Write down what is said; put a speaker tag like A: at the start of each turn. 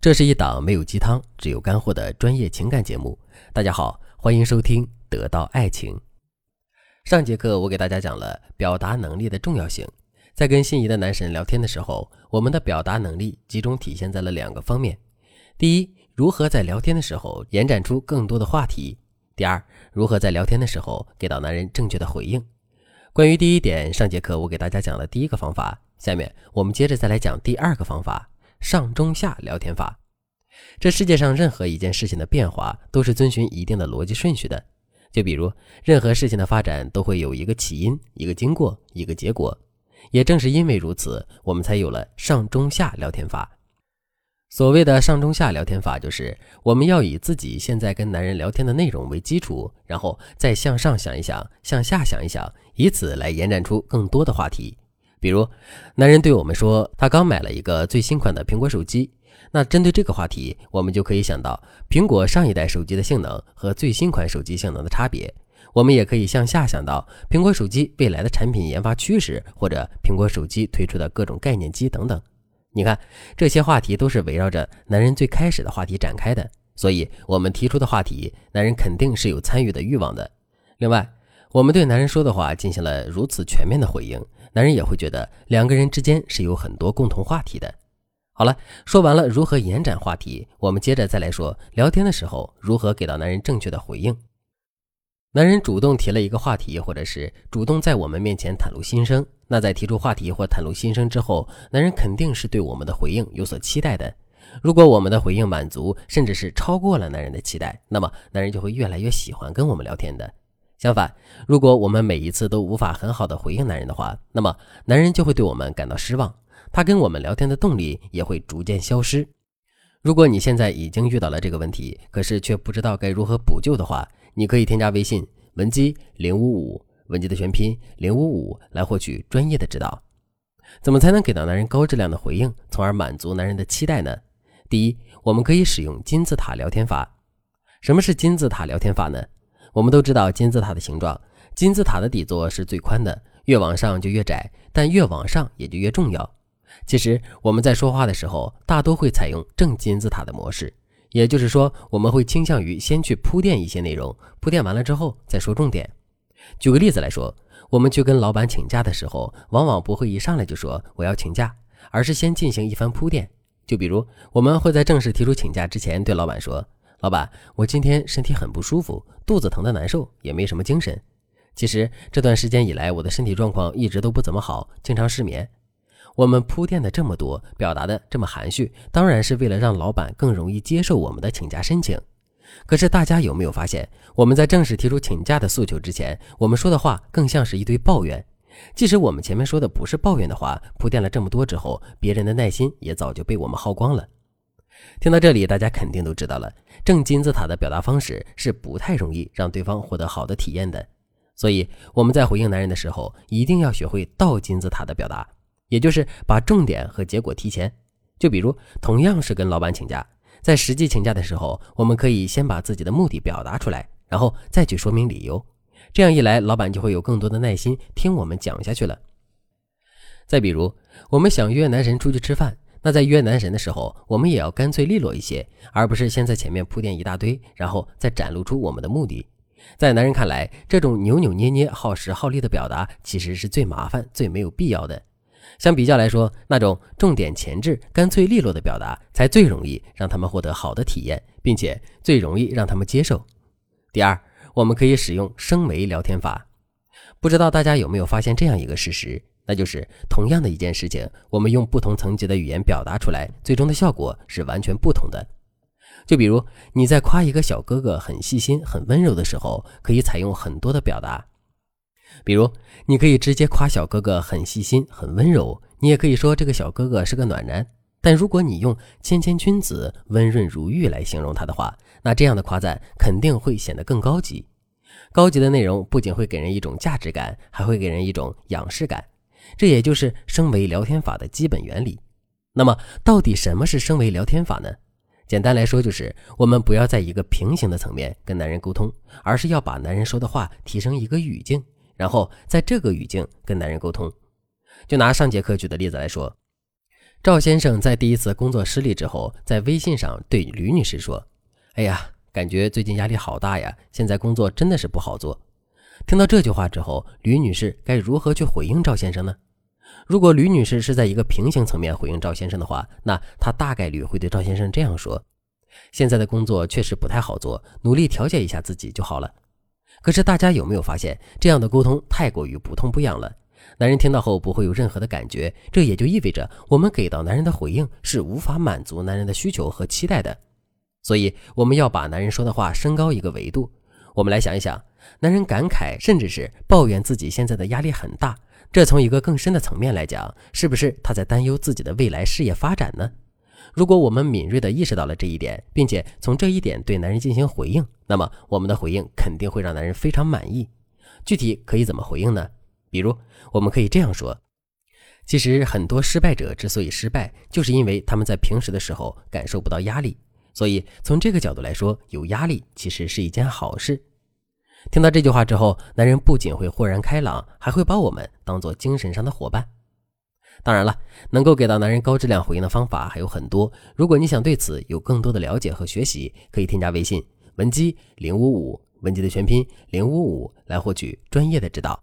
A: 这是一档没有鸡汤，只有干货的专业情感节目。大家好，欢迎收听《得到爱情》。上节课我给大家讲了表达能力的重要性。在跟心仪的男神聊天的时候，我们的表达能力集中体现在了两个方面：第一，如何在聊天的时候延展出更多的话题；第二，如何在聊天的时候给到男人正确的回应。关于第一点，上节课我给大家讲了第一个方法，下面我们接着再来讲第二个方法。上中下聊天法，这世界上任何一件事情的变化都是遵循一定的逻辑顺序的。就比如，任何事情的发展都会有一个起因、一个经过、一个结果。也正是因为如此，我们才有了上中下聊天法。所谓的上中下聊天法，就是我们要以自己现在跟男人聊天的内容为基础，然后再向上想一想，向下想一想，以此来延展出更多的话题。比如，男人对我们说他刚买了一个最新款的苹果手机，那针对这个话题，我们就可以想到苹果上一代手机的性能和最新款手机性能的差别。我们也可以向下想到苹果手机未来的产品研发趋势，或者苹果手机推出的各种概念机等等。你看，这些话题都是围绕着男人最开始的话题展开的，所以我们提出的话题，男人肯定是有参与的欲望的。另外，我们对男人说的话进行了如此全面的回应。男人也会觉得两个人之间是有很多共同话题的。好了，说完了如何延展话题，我们接着再来说聊天的时候如何给到男人正确的回应。男人主动提了一个话题，或者是主动在我们面前袒露心声，那在提出话题或袒露心声之后，男人肯定是对我们的回应有所期待的。如果我们的回应满足，甚至是超过了男人的期待，那么男人就会越来越喜欢跟我们聊天的。相反，如果我们每一次都无法很好的回应男人的话，那么男人就会对我们感到失望，他跟我们聊天的动力也会逐渐消失。如果你现在已经遇到了这个问题，可是却不知道该如何补救的话，你可以添加微信文姬零五五，文姬的全拼零五五，来获取专业的指导。怎么才能给到男人高质量的回应，从而满足男人的期待呢？第一，我们可以使用金字塔聊天法。什么是金字塔聊天法呢？我们都知道金字塔的形状，金字塔的底座是最宽的，越往上就越窄，但越往上也就越重要。其实我们在说话的时候，大多会采用正金字塔的模式，也就是说，我们会倾向于先去铺垫一些内容，铺垫完了之后再说重点。举个例子来说，我们去跟老板请假的时候，往往不会一上来就说我要请假，而是先进行一番铺垫。就比如，我们会在正式提出请假之前，对老板说。老板，我今天身体很不舒服，肚子疼的难受，也没什么精神。其实这段时间以来，我的身体状况一直都不怎么好，经常失眠。我们铺垫的这么多，表达的这么含蓄，当然是为了让老板更容易接受我们的请假申请。可是大家有没有发现，我们在正式提出请假的诉求之前，我们说的话更像是一堆抱怨。即使我们前面说的不是抱怨的话，铺垫了这么多之后，别人的耐心也早就被我们耗光了。听到这里，大家肯定都知道了，正金字塔的表达方式是不太容易让对方获得好的体验的。所以我们在回应男人的时候，一定要学会倒金字塔的表达，也就是把重点和结果提前。就比如，同样是跟老板请假，在实际请假的时候，我们可以先把自己的目的表达出来，然后再去说明理由。这样一来，老板就会有更多的耐心听我们讲下去了。再比如，我们想约男神出去吃饭。那在约男神的时候，我们也要干脆利落一些，而不是先在前面铺垫一大堆，然后再展露出我们的目的。在男人看来，这种扭扭捏捏、耗时耗力的表达，其实是最麻烦、最没有必要的。相比较来说，那种重点前置、干脆利落的表达，才最容易让他们获得好的体验，并且最容易让他们接受。第二，我们可以使用升维聊天法。不知道大家有没有发现这样一个事实？那就是同样的一件事情，我们用不同层级的语言表达出来，最终的效果是完全不同的。就比如你在夸一个小哥哥很细心、很温柔的时候，可以采用很多的表达。比如，你可以直接夸小哥哥很细心、很温柔，你也可以说这个小哥哥是个暖男。但如果你用谦谦君子、温润如玉来形容他的话，那这样的夸赞肯定会显得更高级。高级的内容不仅会给人一种价值感，还会给人一种仰视感。这也就是升维聊天法的基本原理。那么，到底什么是升维聊天法呢？简单来说，就是我们不要在一个平行的层面跟男人沟通，而是要把男人说的话提升一个语境，然后在这个语境跟男人沟通。就拿上节课举的例子来说，赵先生在第一次工作失利之后，在微信上对吕女士说：“哎呀，感觉最近压力好大呀，现在工作真的是不好做。”听到这句话之后，吕女士该如何去回应赵先生呢？如果吕女士是在一个平行层面回应赵先生的话，那她大概率会对赵先生这样说：“现在的工作确实不太好做，努力调节一下自己就好了。”可是大家有没有发现，这样的沟通太过于不痛不痒了？男人听到后不会有任何的感觉，这也就意味着我们给到男人的回应是无法满足男人的需求和期待的。所以我们要把男人说的话升高一个维度。我们来想一想，男人感慨甚至是抱怨自己现在的压力很大，这从一个更深的层面来讲，是不是他在担忧自己的未来事业发展呢？如果我们敏锐地意识到了这一点，并且从这一点对男人进行回应，那么我们的回应肯定会让男人非常满意。具体可以怎么回应呢？比如，我们可以这样说：其实很多失败者之所以失败，就是因为他们在平时的时候感受不到压力。所以从这个角度来说，有压力其实是一件好事。听到这句话之后，男人不仅会豁然开朗，还会把我们当做精神上的伙伴。当然了，能够给到男人高质量回应的方法还有很多。如果你想对此有更多的了解和学习，可以添加微信文姬零五五，文姬的全拼零五五，来获取专业的指导。